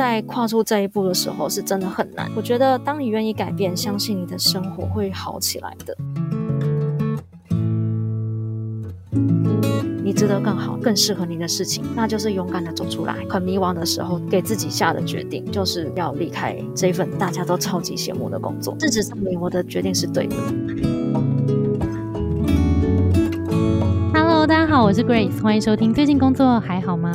在跨出这一步的时候，是真的很难。我觉得，当你愿意改变，相信你的生活会好起来的。你值得更好、更适合你的事情，那就是勇敢的走出来。很迷茫的时候，给自己下的决定就是要离开这份大家都超级羡慕的工作。事实证明，我的决定是对的。Hello，大家好，我是 Grace，欢迎收听。最近工作还好吗？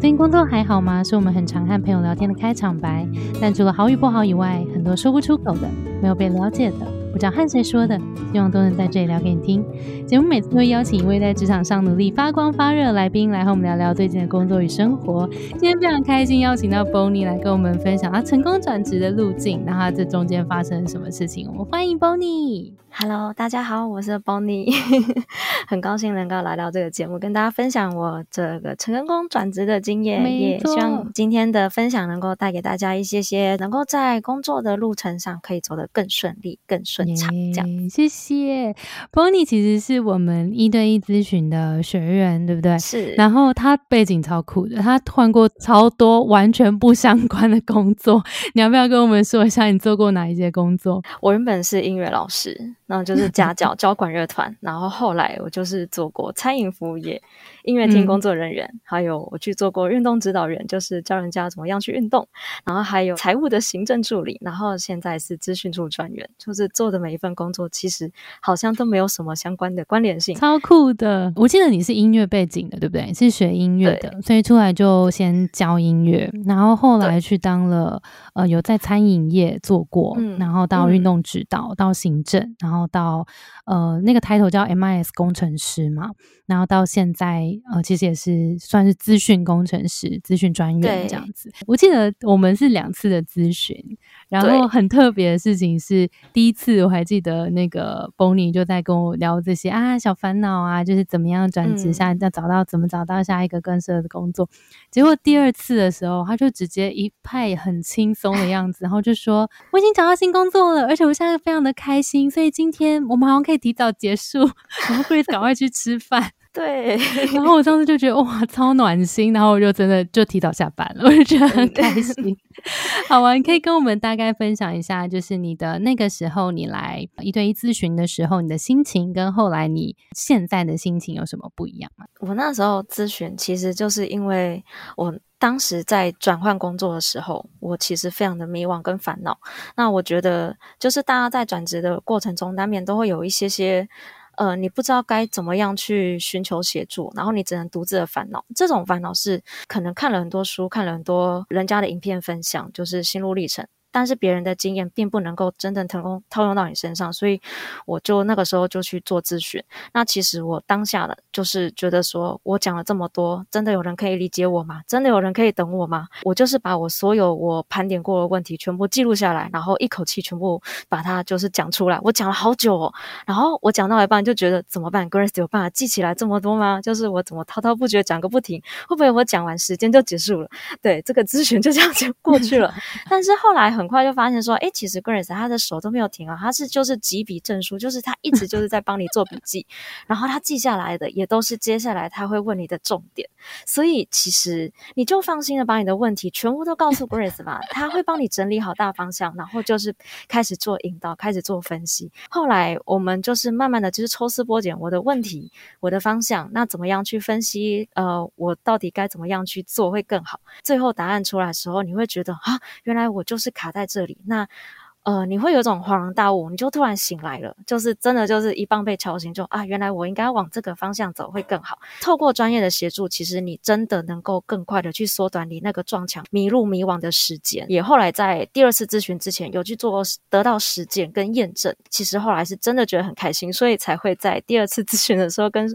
最近工作还好吗？是我们很常和朋友聊天的开场白。但除了好与不好以外，很多说不出口的，没有被了解的，不知道和谁说的，希望都能在这里聊给你听。节目每次都会邀请一位在职场上努力发光发热的来宾来和我们聊聊最近的工作与生活。今天非常开心邀请到 Bonnie 来跟我们分享他成功转职的路径，那他这中间发生了什么事情？我们欢迎 Bonnie。Hello，大家好，我是 Bonnie，很高兴能够来到这个节目，跟大家分享我这个成功转职的经验。也希望今天的分享能够带给大家一些些，能够在工作的路程上可以走得更顺利、更顺畅。这样，谢谢 Bonnie，其实是我们一对一咨询的学员，对不对？是。然后他背景超酷的，他换过超多完全不相关的工作。你要不要跟我们说一下你做过哪一些工作？我原本是音乐老师。然后就是家 教交管乐团，然后后来我就是做过餐饮服务业、音乐厅工作人员，还有我去做过运动指导员，就是教人家怎么样去运动，然后还有财务的行政助理，然后现在是资讯处专员，就是做的每一份工作其实好像都没有什么相关的关联性，超酷的。我记得你是音乐背景的，对不对？是学音乐的，所以出来就先教音乐，然后后来去当了呃有在餐饮业做过，然后到运动指导，到行政，然后。到呃那个抬头叫 MIS 工程师嘛，然后到现在呃其实也是算是资讯工程师、资讯专员这样子。我记得我们是两次的咨询，然后很特别的事情是第一次我还记得那个 Bonnie 就在跟我聊这些啊小烦恼啊，就是怎么样转职下要找到怎么找到下一个更适合的工作。结果第二次的时候，他就直接一派很轻松的样子，然后就说我已经找到新工作了，而且我现在非常的开心，所以今天我们好像可以提早结束，我们可以赶快去吃饭。对，然后我上次就觉得哇，超暖心，然后我就真的就提早下班了，我就觉得很开心。好啊，你可以跟我们大概分享一下，就是你的那个时候你来一对一咨询的时候，你的心情跟后来你现在的心情有什么不一样吗？我那时候咨询，其实就是因为我当时在转换工作的时候，我其实非常的迷惘跟烦恼。那我觉得，就是大家在转职的过程中，难免都会有一些些。呃，你不知道该怎么样去寻求协助，然后你只能独自的烦恼。这种烦恼是可能看了很多书，看了很多人家的影片分享，就是心路历程。但是别人的经验并不能够真正成功套用到你身上，所以我就那个时候就去做咨询。那其实我当下的就是觉得说，我讲了这么多，真的有人可以理解我吗？真的有人可以等我吗？我就是把我所有我盘点过的问题全部记录下来，然后一口气全部把它就是讲出来。我讲了好久哦，然后我讲到一半就觉得怎么办？Grace 有办法记起来这么多吗？就是我怎么滔滔不绝讲个不停，会不会我讲完时间就结束了？对，这个咨询就这样就过去了。但是后来很。快就发现说，哎，其实 Grace 他的手都没有停啊，他是就是几笔证书，就是他一直就是在帮你做笔记，然后他记下来的也都是接下来他会问你的重点，所以其实你就放心的把你的问题全部都告诉 Grace 吧，他会帮你整理好大方向，然后就是开始做引导，开始做分析。后来我们就是慢慢的就是抽丝剥茧，我的问题，我的方向，那怎么样去分析？呃，我到底该怎么样去做会更好？最后答案出来的时候，你会觉得啊，原来我就是卡在。在这里，那。呃，你会有种恍然大悟，你就突然醒来了，就是真的就是一棒被敲醒，就啊，原来我应该往这个方向走会更好。透过专业的协助，其实你真的能够更快的去缩短你那个撞墙、迷路、迷惘的时间。也后来在第二次咨询之前有去做得到实践跟验证，其实后来是真的觉得很开心，所以才会在第二次咨询的时候跟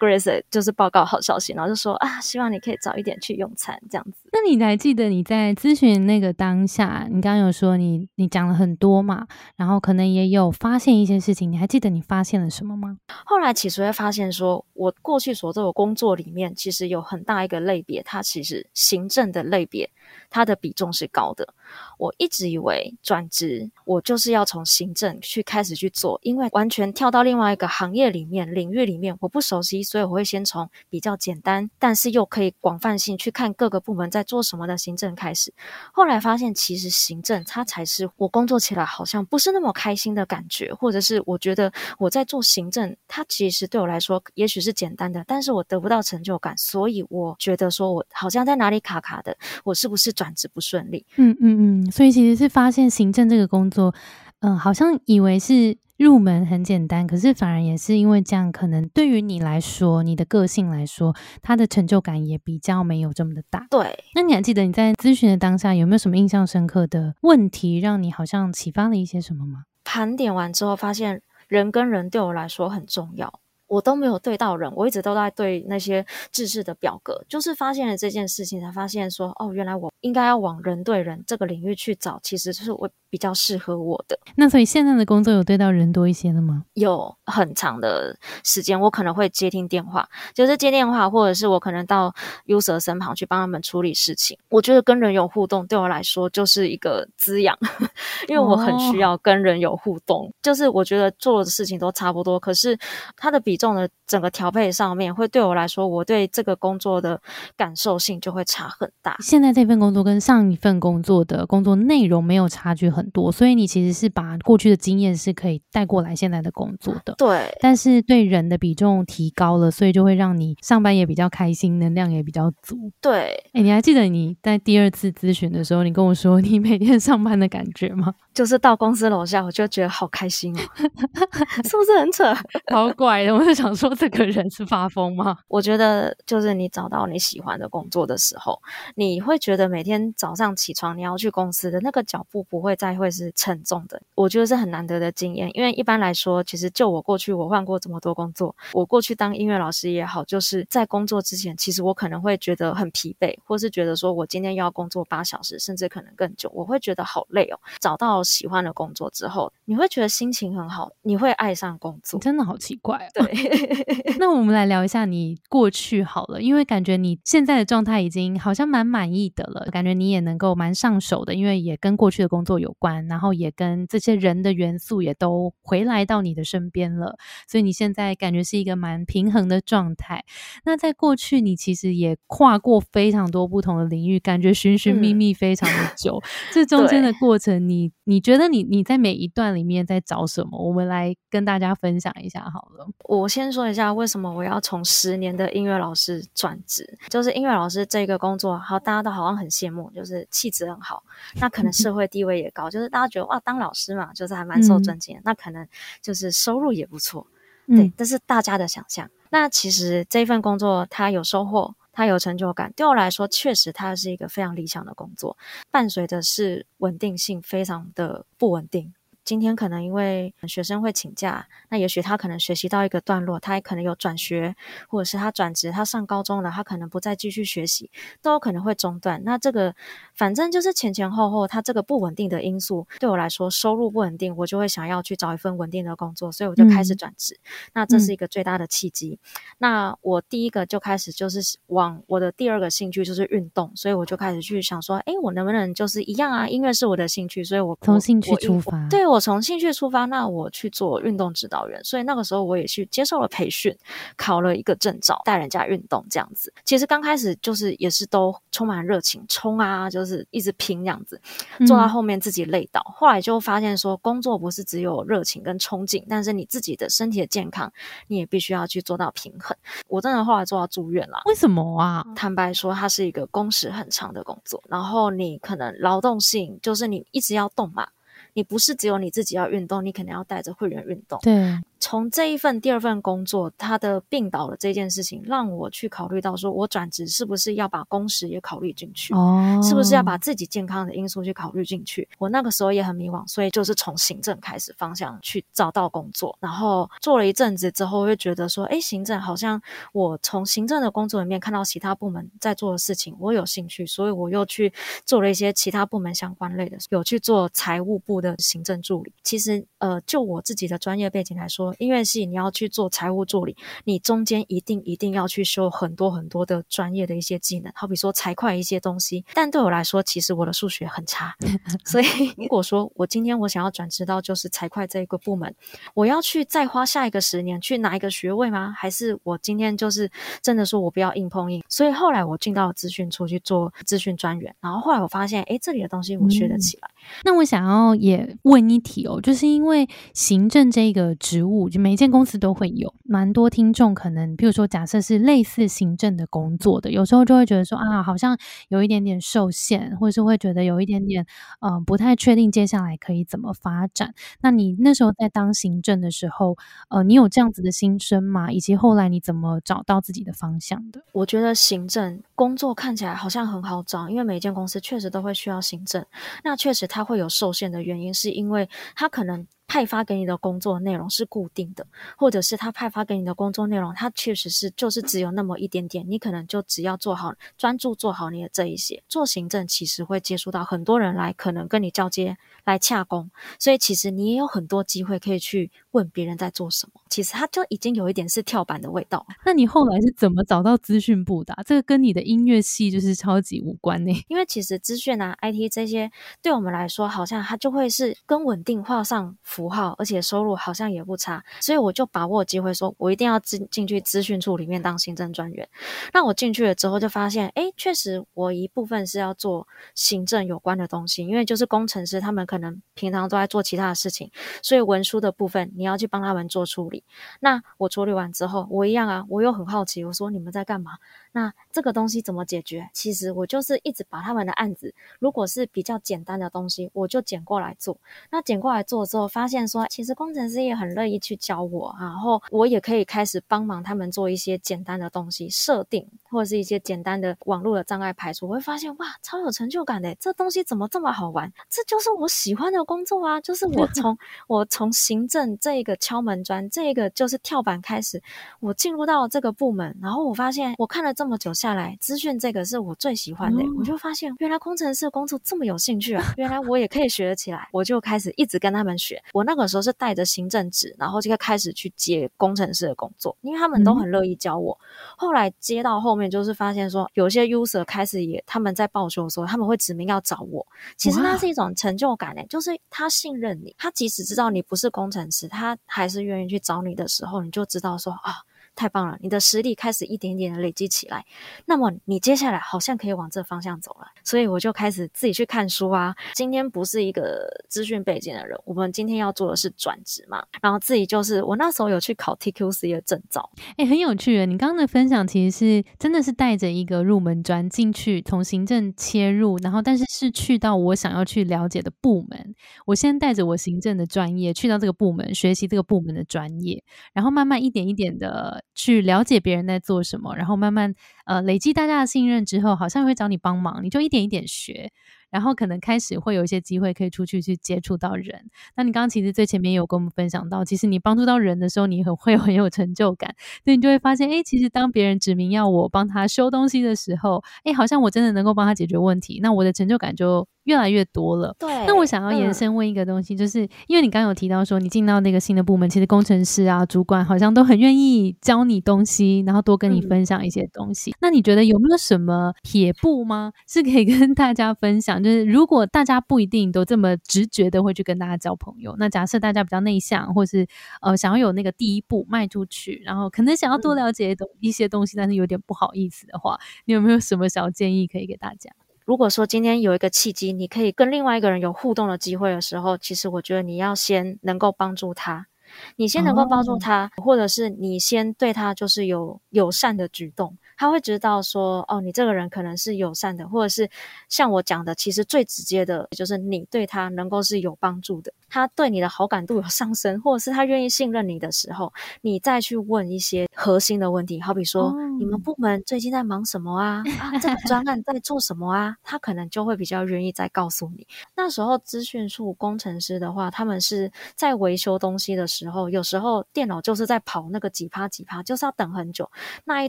Grace 就是报告好消息，然后就说啊，希望你可以早一点去用餐这样子。那你还记得你在咨询那个当下，你刚刚有说你你讲了很。多嘛，然后可能也有发现一些事情。你还记得你发现了什么吗？后来其实会发现，说我过去所做的工作里面，其实有很大一个类别，它其实行政的类别。它的比重是高的。我一直以为转职，我就是要从行政去开始去做，因为完全跳到另外一个行业里面、领域里面，我不熟悉，所以我会先从比较简单，但是又可以广泛性去看各个部门在做什么的行政开始。后来发现，其实行政它才是我工作起来好像不是那么开心的感觉，或者是我觉得我在做行政，它其实对我来说也许是简单的，但是我得不到成就感，所以我觉得说我好像在哪里卡卡的，我是不是？转职不顺利，嗯嗯嗯，所以其实是发现行政这个工作，嗯，好像以为是入门很简单，可是反而也是因为这样，可能对于你来说，你的个性来说，他的成就感也比较没有这么的大。对，那你还记得你在咨询的当下有没有什么印象深刻的问题，让你好像启发了一些什么吗？盘点完之后，发现人跟人对我来说很重要。我都没有对到人，我一直都在对那些制式的表格。就是发现了这件事情，才发现说，哦，原来我应该要往人对人这个领域去找，其实就是我。比较适合我的，那所以现在的工作有对到人多一些的吗？有很长的时间，我可能会接听电话，就是接电话，或者是我可能到 user 身旁去帮他们处理事情。我觉得跟人有互动，对我来说就是一个滋养，因为我很需要跟人有互动。就是我觉得做的事情都差不多，可是它的比重的整个调配上面，会对我来说，我对这个工作的感受性就会差很大。现在这份工作跟上一份工作的工作内容没有差距很。很多，所以你其实是把过去的经验是可以带过来现在的工作的。对，但是对人的比重提高了，所以就会让你上班也比较开心，能量也比较足。对，哎，你还记得你在第二次咨询的时候，你跟我说你每天上班的感觉吗？就是到公司楼下，我就觉得好开心哦，是不是很扯？好怪的，我就想说这个人是发疯吗？我觉得就是你找到你喜欢的工作的时候，你会觉得每天早上起床你要去公司的那个脚步不会再会是沉重的。我觉得是很难得的经验，因为一般来说，其实就我过去我换过这么多工作，我过去当音乐老师也好，就是在工作之前，其实我可能会觉得很疲惫，或是觉得说我今天要工作八小时，甚至可能更久，我会觉得好累哦。找到喜欢的工作之后，你会觉得心情很好，你会爱上工作，真的好奇怪。对，那我们来聊一下你过去好了，因为感觉你现在的状态已经好像蛮满意的了，感觉你也能够蛮上手的，因为也跟过去的工作有关，然后也跟这些人的元素也都回来到你的身边了，所以你现在感觉是一个蛮平衡的状态。那在过去，你其实也跨过非常多不同的领域，感觉寻寻觅觅非常的久，这中间的过程。你你觉得你你在每一段里面在找什么？我们来跟大家分享一下好了。我先说一下为什么我要从十年的音乐老师转职，就是音乐老师这个工作，好大家都好像很羡慕，就是气质很好，那可能社 会地位也高，就是大家觉得哇，当老师嘛，就是还蛮受尊敬，那可能就是收入也不错，对，这是大家的想象。那其实这份工作它有收获。它有成就感，对我来说，确实它是一个非常理想的工作，伴随的是稳定性非常的不稳定。今天可能因为学生会请假，那也许他可能学习到一个段落，他也可能有转学，或者是他转职，他上高中了，他可能不再继续学习，都有可能会中断。那这个反正就是前前后后，他这个不稳定的因素对我来说，收入不稳定，我就会想要去找一份稳定的工作，所以我就开始转职。那这是一个最大的契机。那我第一个就开始就是往我的第二个兴趣就是运动，所以我就开始去想说，哎，我能不能就是一样啊？音乐是我的兴趣，所以我从兴趣出发，对我。从兴趣出发，那我去做运动指导员，所以那个时候我也去接受了培训，考了一个证照，带人家运动这样子。其实刚开始就是也是都充满热情，冲啊，就是一直拼这样子，做到后面自己累倒。后来就发现说，工作不是只有热情跟冲劲，但是你自己的身体的健康，你也必须要去做到平衡。我真的后来做到住院了。为什么啊？坦白说，它是一个工时很长的工作，然后你可能劳动性就是你一直要动嘛。你不是只有你自己要运动，你可能要带着会员运动。对，从这一份第二份工作，他的病倒了这件事情，让我去考虑到说，我转职是不是要把工时也考虑进去？哦，是不是要把自己健康的因素去考虑进去？我那个时候也很迷惘，所以就是从行政开始方向去找到工作，然后做了一阵子之后，会觉得说，哎，行政好像我从行政的工作里面看到其他部门在做的事情，我有兴趣，所以我又去做了一些其他部门相关类的，有去做财务部的行政助理。其实，呃，就我自己的专业背景来说，音乐系你要去做财务助理，你中间一定一定要去修很多很多的专业的一些技能，好比说财会一些东西。但对我来说，其实我的数学很差，所以 如果说我今天我想要转职到就是财会这一个部门，我要去再花下一个十年去拿一个学位吗？还是我今天就是真的说我不要硬碰硬？所以后来我进到了资讯处去做资讯专员，然后后来我发现，哎，这里的东西我学得起来。那我想要也问一题哦，就是因为行政这个职务，就每一间公司都会有蛮多听众，可能比如说假设是类似行政的工作的，有时候就会觉得说啊，好像有一点点受限，或者是会觉得有一点点嗯不太确定接下来可以怎么发展。那你那时候在当行政的时候，呃，你有这样子的心声吗？以及后来你怎么找到自己的方向的？我觉得行政工作看起来好像很好找，因为每一间公司确实都会需要行政，那确实它会有受限的原因，是因为它可能。派发给你的工作内容是固定的，或者是他派发给你的工作内容，它确实是就是只有那么一点点，你可能就只要做好专注做好你的这一些。做行政其实会接触到很多人来，可能跟你交接来洽工，所以其实你也有很多机会可以去问别人在做什么。其实他就已经有一点是跳板的味道。那你后来是怎么找到资讯部的？这个跟你的音乐系就是超级无关呢？因为其实资讯啊、IT 这些对我们来说，好像它就会是跟稳定画上。符号，而且收入好像也不差，所以我就把握机会，说我一定要进进去资讯处里面当行政专员。那我进去了之后，就发现，哎，确实我一部分是要做行政有关的东西，因为就是工程师他们可能平常都在做其他的事情，所以文书的部分你要去帮他们做处理。那我处理完之后，我一样啊，我又很好奇，我说你们在干嘛？那这个东西怎么解决？其实我就是一直把他们的案子，如果是比较简单的东西，我就捡过来做。那捡过来做之后，发现说，其实工程师也很乐意去教我，然后我也可以开始帮忙他们做一些简单的东西设定，或者是一些简单的网络的障碍排除。我会发现，哇，超有成就感的！这东西怎么这么好玩？这就是我喜欢的工作啊！就是我 从我从行政这一个敲门砖，这一个就是跳板开始，我进入到这个部门，然后我发现，我看了。这么久下来，资讯这个是我最喜欢的，我就发现原来工程师的工作这么有兴趣啊！原来我也可以学得起来，我就开始一直跟他们学。我那个时候是带着行政职，然后就开始去接工程师的工作，因为他们都很乐意教我。后来接到后面，就是发现说有些 user 开始也他们在报修的时候，他们会指名要找我。其实那是一种成就感诶，就是他信任你，他即使知道你不是工程师，他还是愿意去找你的时候，你就知道说啊。太棒了，你的实力开始一点点的累积起来，那么你接下来好像可以往这方向走了，所以我就开始自己去看书啊。今天不是一个资讯背景的人，我们今天要做的是转职嘛，然后自己就是我那时候有去考 TQC 的证照，哎，很有趣。你刚刚的分享其实是真的是带着一个入门砖进去，从行政切入，然后但是是去到我想要去了解的部门，我先带着我行政的专业去到这个部门学习这个部门的专业，然后慢慢一点一点的。去了解别人在做什么，然后慢慢呃累积大家的信任之后，好像会找你帮忙，你就一点一点学。然后可能开始会有一些机会可以出去去接触到人。那你刚刚其实最前面有跟我们分享到，其实你帮助到人的时候，你很 会很有成就感。所以你就会发现，哎，其实当别人指明要我帮他修东西的时候，哎，好像我真的能够帮他解决问题，那我的成就感就越来越多了。对。那我想要延伸问一个东西，就是因为你刚刚有提到说，你进到那个新的部门，其实工程师啊、主管好像都很愿意教你东西，然后多跟你分享一些东西。那你觉得有没有什么撇步吗？是可以跟大家分享？就是如果大家不一定都这么直觉的会去跟大家交朋友，那假设大家比较内向，或是呃想要有那个第一步迈出去，然后可能想要多了解一些东西，但是有点不好意思的话，你有没有什么小建议可以给大家？如果说今天有一个契机，你可以跟另外一个人有互动的机会的时候，其实我觉得你要先能够帮助他。你先能够帮助他，或者是你先对他就是有友善的举动，他会知道说，哦，你这个人可能是友善的，或者是像我讲的，其实最直接的就是你对他能够是有帮助的，他对你的好感度有上升，或者是他愿意信任你的时候，你再去问一些核心的问题，好比说，你们部门最近在忙什么啊？啊，这个专案在做什么啊？他可能就会比较愿意再告诉你。那时候资讯处工程师的话，他们是在维修东西的时候，有时候电脑就是在跑那个几趴几趴，就是要等很久，那一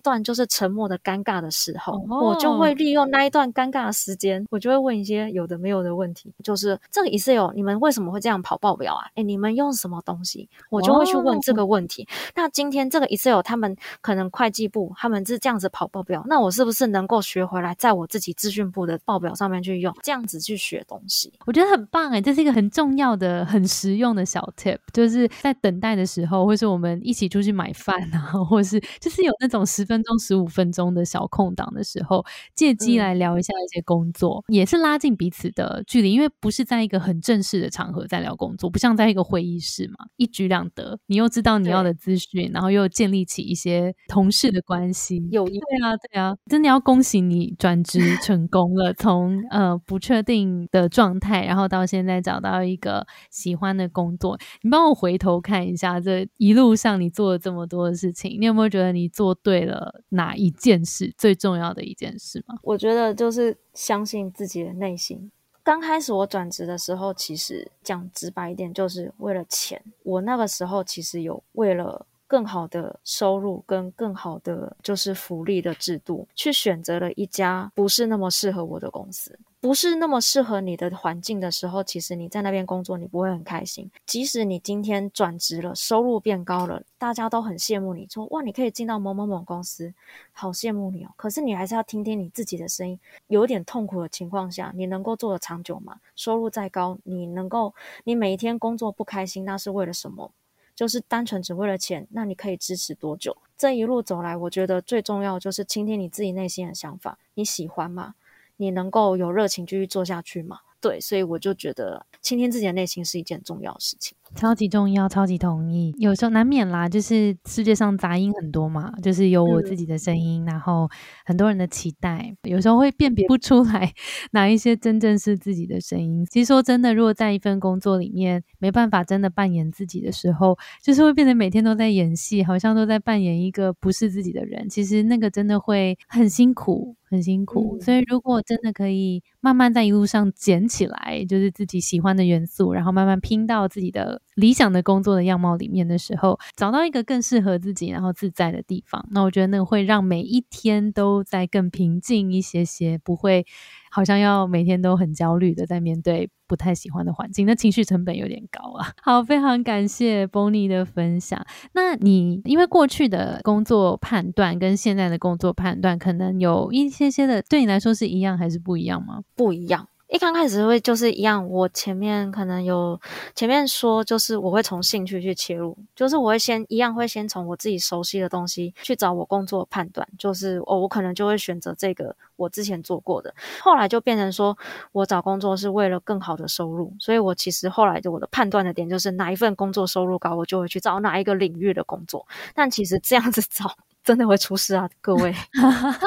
段就是沉默的尴尬的时候，我就会利用那一段尴尬的时间，我就会问一些有的没有的问题，就是这个 Excel 你们为什么会这样跑报表啊？哎，你们用什么东西？我就会去问这个问题。那今天这个 Excel 他们可能会计部他们是这样子跑报表，那我是不是能够学回来，在我自己资讯部的报表上面去用，这样子去学东西？我觉得很棒哎，这是一个很重要的、很实用的小 tip，就是在等待的时候，或是我们一起出去买饭啊，或是就是有那种十分钟、十五分钟的小空档的时候，借机来聊一下一些工作，也是拉近彼此的距离，因为不是在一个很正式的场合在聊工作，不像在一个会议室嘛，一举两得，你又知道你要的资讯，然后又建立起一些同事的关系，有对啊，对啊，真的要恭喜你转职成功了，从呃不确定的状态，然后到现在找到一个喜欢的工作，你帮我回头看一下这一路上你做了这么多的事情，你有没有觉得你做对了哪一件事最重要的一件事吗？我觉得就是相信自己的内心。刚开始我转职的时候，其实讲直白一点，就是为了钱。我那个时候其实有为了更好的收入跟更好的就是福利的制度，去选择了一家不是那么适合我的公司。不是那么适合你的环境的时候，其实你在那边工作，你不会很开心。即使你今天转职了，收入变高了，大家都很羡慕你，说哇，你可以进到某某某公司，好羡慕你哦。可是你还是要听听你自己的声音。有点痛苦的情况下，你能够做得长久吗？收入再高，你能够，你每一天工作不开心，那是为了什么？就是单纯只为了钱，那你可以支持多久？这一路走来，我觉得最重要就是倾听你自己内心的想法，你喜欢吗？你能够有热情继续做下去吗？对，所以我就觉得倾听自己的内心是一件重要的事情。超级重要，超级同意。有时候难免啦，就是世界上杂音很多嘛，就是有我自己的声音，然后很多人的期待，有时候会辨别不出来 哪一些真正是自己的声音。其实说真的，如果在一份工作里面没办法真的扮演自己的时候，就是会变得每天都在演戏，好像都在扮演一个不是自己的人。其实那个真的会很辛苦，很辛苦。所以如果真的可以慢慢在一路上捡起来，就是自己喜欢的元素，然后慢慢拼到自己的。理想的工作的样貌里面的时候，找到一个更适合自己然后自在的地方，那我觉得那个会让每一天都在更平静一些些，不会好像要每天都很焦虑的在面对不太喜欢的环境，那情绪成本有点高啊。好，非常感谢 Bonnie 的分享。那你因为过去的工作判断跟现在的工作判断，可能有一些些的，对你来说是一样还是不一样吗？不一样。一刚开始会就是一样，我前面可能有前面说，就是我会从兴趣去切入，就是我会先一样会先从我自己熟悉的东西去找我工作判断，就是哦，我可能就会选择这个我之前做过的，后来就变成说我找工作是为了更好的收入，所以我其实后来的我的判断的点就是哪一份工作收入高，我就会去找哪一个领域的工作，但其实这样子 找。真的会出事啊！各位，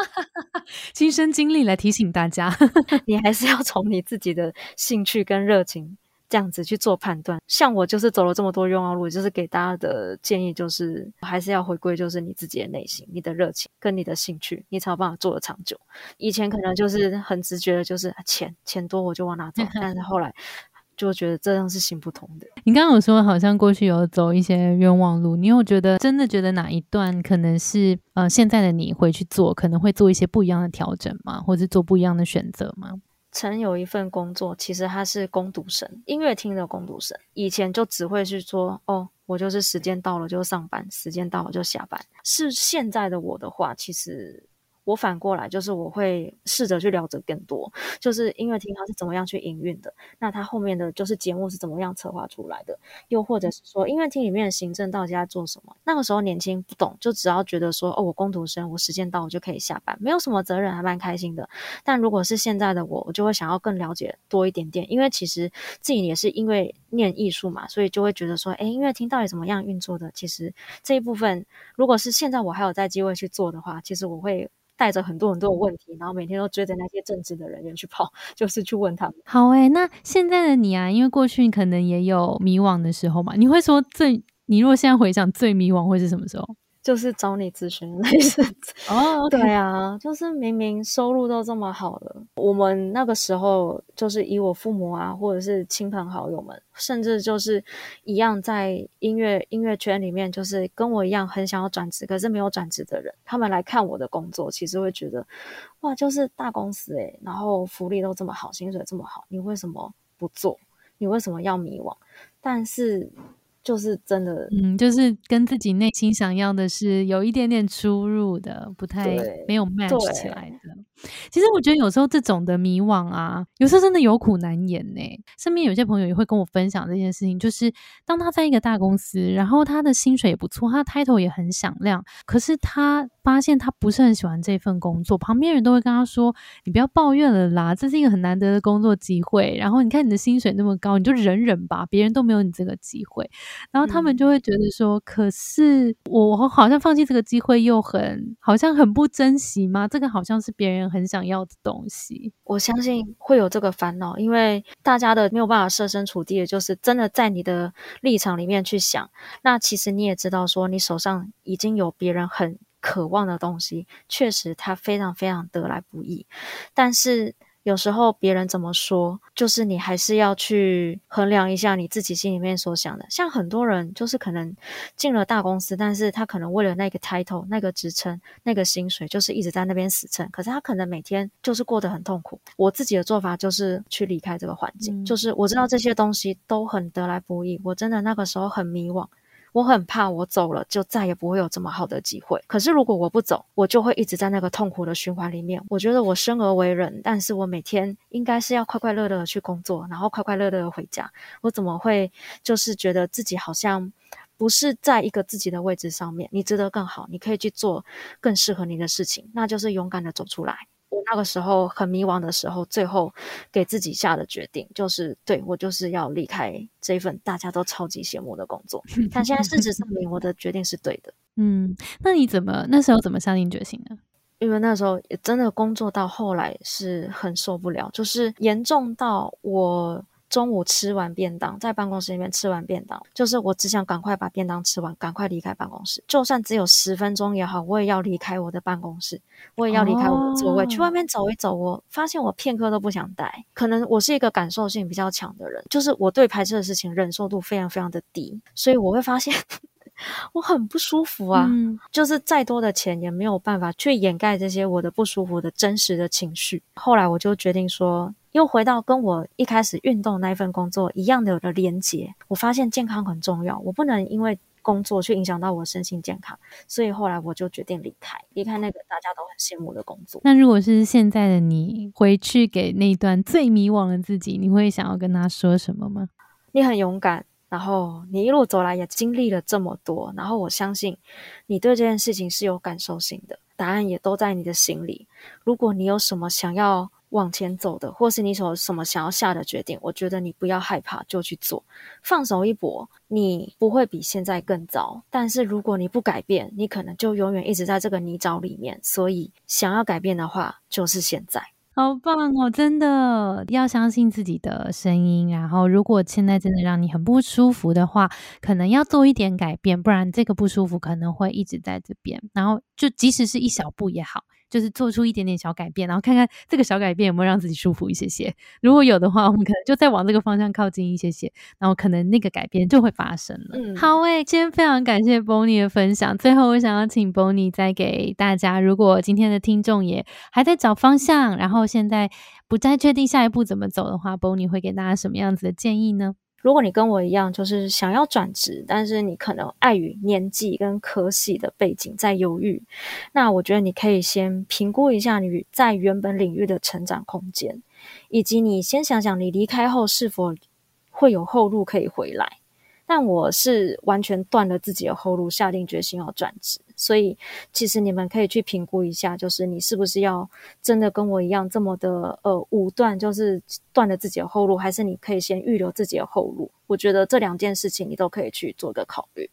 亲身经历来提醒大家，你还是要从你自己的兴趣跟热情这样子去做判断。像我就是走了这么多冤枉路，就是给大家的建议就是，还是要回归就是你自己的内心、你的热情跟你的兴趣，你才有办法做的长久。以前可能就是很直觉的，就是钱钱多我就往哪走，但是后来。就觉得这样是行不通的。你刚刚有说好像过去有走一些冤枉路，你有觉得真的觉得哪一段可能是呃现在的你回去做可能会做一些不一样的调整吗？或者做不一样的选择吗？曾有一份工作，其实他是攻读生，音乐厅的攻读生，以前就只会去说哦，我就是时间到了就上班，时间到了就下班。是现在的我的话，其实。我反过来就是我会试着去了解更多，就是音乐厅它是怎么样去营运的，那它后面的就是节目是怎么样策划出来的，又或者是说音乐厅里面的行政到底在做什么？那个时候年轻不懂，就只要觉得说哦，我工读生，我时间到我就可以下班，没有什么责任，还蛮开心的。但如果是现在的我，我就会想要更了解多一点点，因为其实自己也是因为念艺术嘛，所以就会觉得说，哎，音乐厅到底怎么样运作的？其实这一部分，如果是现在我还有在机会去做的话，其实我会。带着很多很多的问题，然后每天都追着那些正直的人员去跑，就是去问他们。好诶，那现在的你啊，因为过去你可能也有迷惘的时候嘛，你会说最，你如果现在回想最迷惘会是什么时候？就是找你咨询那次 哦，对啊，就是明明收入都这么好了，我们那个时候就是以我父母啊，或者是亲朋好友们，甚至就是一样在音乐音乐圈里面，就是跟我一样很想要转职，可是没有转职的人，他们来看我的工作，其实会觉得哇，就是大公司诶，然后福利都这么好，薪水这么好，你为什么不做？你为什么要迷惘？但是。就是真的，嗯，就是跟自己内心想要的是有一点点出入的，不太没有 match 起来的。其实我觉得有时候这种的迷惘啊，有时候真的有苦难言呢。身边有些朋友也会跟我分享这件事情，就是当他在一个大公司，然后他的薪水也不错，他的 title 也很响亮，可是他发现他不是很喜欢这份工作。旁边人都会跟他说：“你不要抱怨了啦，这是一个很难得的工作机会。然后你看你的薪水那么高，你就忍忍吧，别人都没有你这个机会。”然后他们就会觉得说：“可是我好像放弃这个机会，又很好像很不珍惜吗？这个好像是别人。”很想要的东西，我相信会有这个烦恼，因为大家的没有办法设身处地的，就是真的在你的立场里面去想。那其实你也知道，说你手上已经有别人很渴望的东西，确实它非常非常得来不易，但是。有时候别人怎么说，就是你还是要去衡量一下你自己心里面所想的。像很多人就是可能进了大公司，但是他可能为了那个 title、那个职称、那个薪水，就是一直在那边死撑。可是他可能每天就是过得很痛苦。我自己的做法就是去离开这个环境，就是我知道这些东西都很得来不易。我真的那个时候很迷惘。我很怕，我走了就再也不会有这么好的机会。可是如果我不走，我就会一直在那个痛苦的循环里面。我觉得我生而为人，但是我每天应该是要快快乐乐的去工作，然后快快乐乐的回家。我怎么会就是觉得自己好像不是在一个自己的位置上面？你值得更好，你可以去做更适合你的事情，那就是勇敢的走出来。我那个时候很迷茫的时候，最后给自己下的决定就是，对我就是要离开这份大家都超级羡慕的工作。但现在事实证明，我的决定是对的。嗯，那你怎么那时候怎么下定决心呢？因为那时候也真的工作到后来是很受不了，就是严重到我。中午吃完便当，在办公室里面吃完便当，就是我只想赶快把便当吃完，赶快离开办公室，就算只有十分钟也好，我也要离开我的办公室，我也要离开我的座位，去外面走一走。我发现我片刻都不想待，可能我是一个感受性比较强的人，就是我对排斥的事情忍受度非常非常的低，所以我会发现 我很不舒服啊，就是再多的钱也没有办法去掩盖这些我的不舒服的真实的情绪。后来我就决定说。又回到跟我一开始运动那一份工作一样的有了连接，我发现健康很重要，我不能因为工作去影响到我身心健康，所以后来我就决定离开，离开那个大家都很羡慕的工作。那如果是现在的你回去给那段最迷惘的自己，你会想要跟他说什么吗？你很勇敢，然后你一路走来也经历了这么多，然后我相信你对这件事情是有感受性的，答案也都在你的心里。如果你有什么想要，往前走的，或是你所什么想要下的决定，我觉得你不要害怕，就去做，放手一搏，你不会比现在更糟。但是如果你不改变，你可能就永远一直在这个泥沼里面。所以想要改变的话，就是现在。好棒哦！真的要相信自己的声音。然后，如果现在真的让你很不舒服的话，可能要做一点改变，不然这个不舒服可能会一直在这边。然后，就即使是一小步也好。就是做出一点点小改变，然后看看这个小改变有没有让自己舒服一些些。如果有的话，我们可能就再往这个方向靠近一些些，然后可能那个改变就会发生了。嗯，好诶，今天非常感谢 Bonnie 的分享。最后，我想要请 Bonnie 再给大家，如果今天的听众也还在找方向，然后现在不再确定下一步怎么走的话，Bonnie 会给大家什么样子的建议呢？如果你跟我一样，就是想要转职，但是你可能碍于年纪跟科系的背景在犹豫，那我觉得你可以先评估一下你在原本领域的成长空间，以及你先想想你离开后是否会有后路可以回来。但我是完全断了自己的后路，下定决心要转职。所以，其实你们可以去评估一下，就是你是不是要真的跟我一样这么的呃武断，就是断了自己的后路，还是你可以先预留自己的后路，我觉得这两件事情你都可以去做个考虑。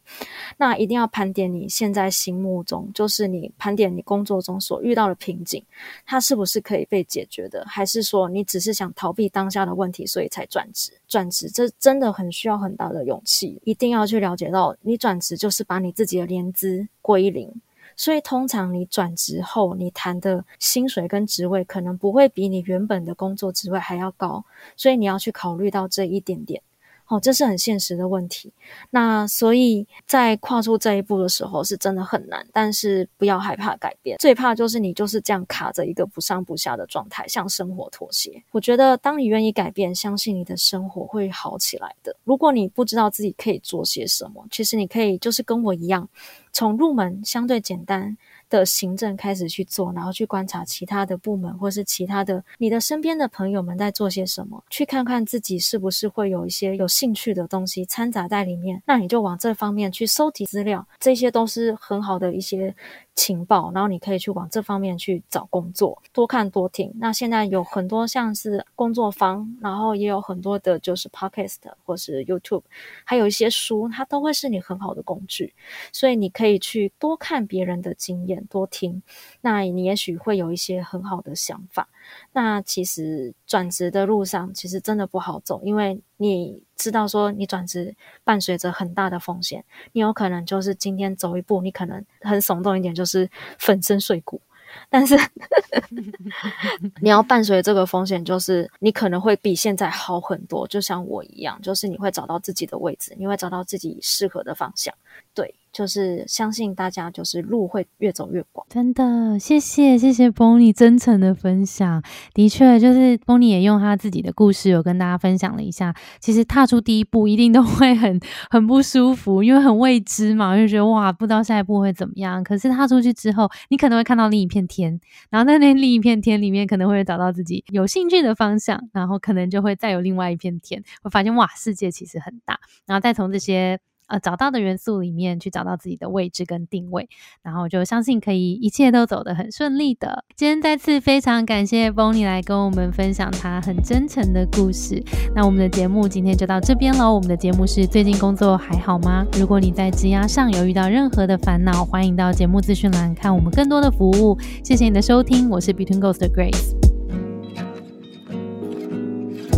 那一定要盘点你现在心目中，就是你盘点你工作中所遇到的瓶颈，它是不是可以被解决的，还是说你只是想逃避当下的问题，所以才转职？转职这真的很需要很大的勇气，一定要去了解到，你转职就是把你自己的年资归零。所以通常你转职后，你谈的薪水跟职位可能不会比你原本的工作职位还要高，所以你要去考虑到这一点点。哦，这是很现实的问题。那所以在跨出这一步的时候，是真的很难。但是不要害怕改变，最怕就是你就是这样卡着一个不上不下的状态，向生活妥协。我觉得，当你愿意改变，相信你的生活会好起来的。如果你不知道自己可以做些什么，其实你可以就是跟我一样，从入门相对简单。的行政开始去做，然后去观察其他的部门，或是其他的你的身边的朋友们在做些什么，去看看自己是不是会有一些有兴趣的东西掺杂在里面，那你就往这方面去收集资料，这些都是很好的一些。情报，然后你可以去往这方面去找工作，多看多听。那现在有很多像是工作坊，然后也有很多的就是 podcast 或是 YouTube，还有一些书，它都会是你很好的工具。所以你可以去多看别人的经验，多听，那你也许会有一些很好的想法。那其实转职的路上其实真的不好走，因为你知道说你转职伴随着很大的风险，你有可能就是今天走一步，你可能很耸动一点就是粉身碎骨，但是 你要伴随这个风险，就是你可能会比现在好很多，就像我一样，就是你会找到自己的位置，你会找到自己适合的方向，对。就是相信大家，就是路会越走越广。真的，谢谢谢谢 Bonnie 真诚的分享。的确，就是 Bonnie 也用他自己的故事，有跟大家分享了一下。其实踏出第一步，一定都会很 很不舒服，因为很未知嘛，就觉得哇，不知道下一步会怎么样。可是踏出去之后，你可能会看到另一片天，然后在那另一片天里面，可能会找到自己有兴趣的方向，然后可能就会再有另外一片天，会发现哇，世界其实很大。然后再从这些。呃，找到的元素里面去找到自己的位置跟定位，然后就相信可以一切都走得很顺利的。今天再次非常感谢 Bonnie 来跟我们分享他很真诚的故事。那我们的节目今天就到这边喽。我们的节目是最近工作还好吗？如果你在职涯上有遇到任何的烦恼，欢迎到节目资讯栏看我们更多的服务。谢谢你的收听，我是 Between Ghost 的 Grace。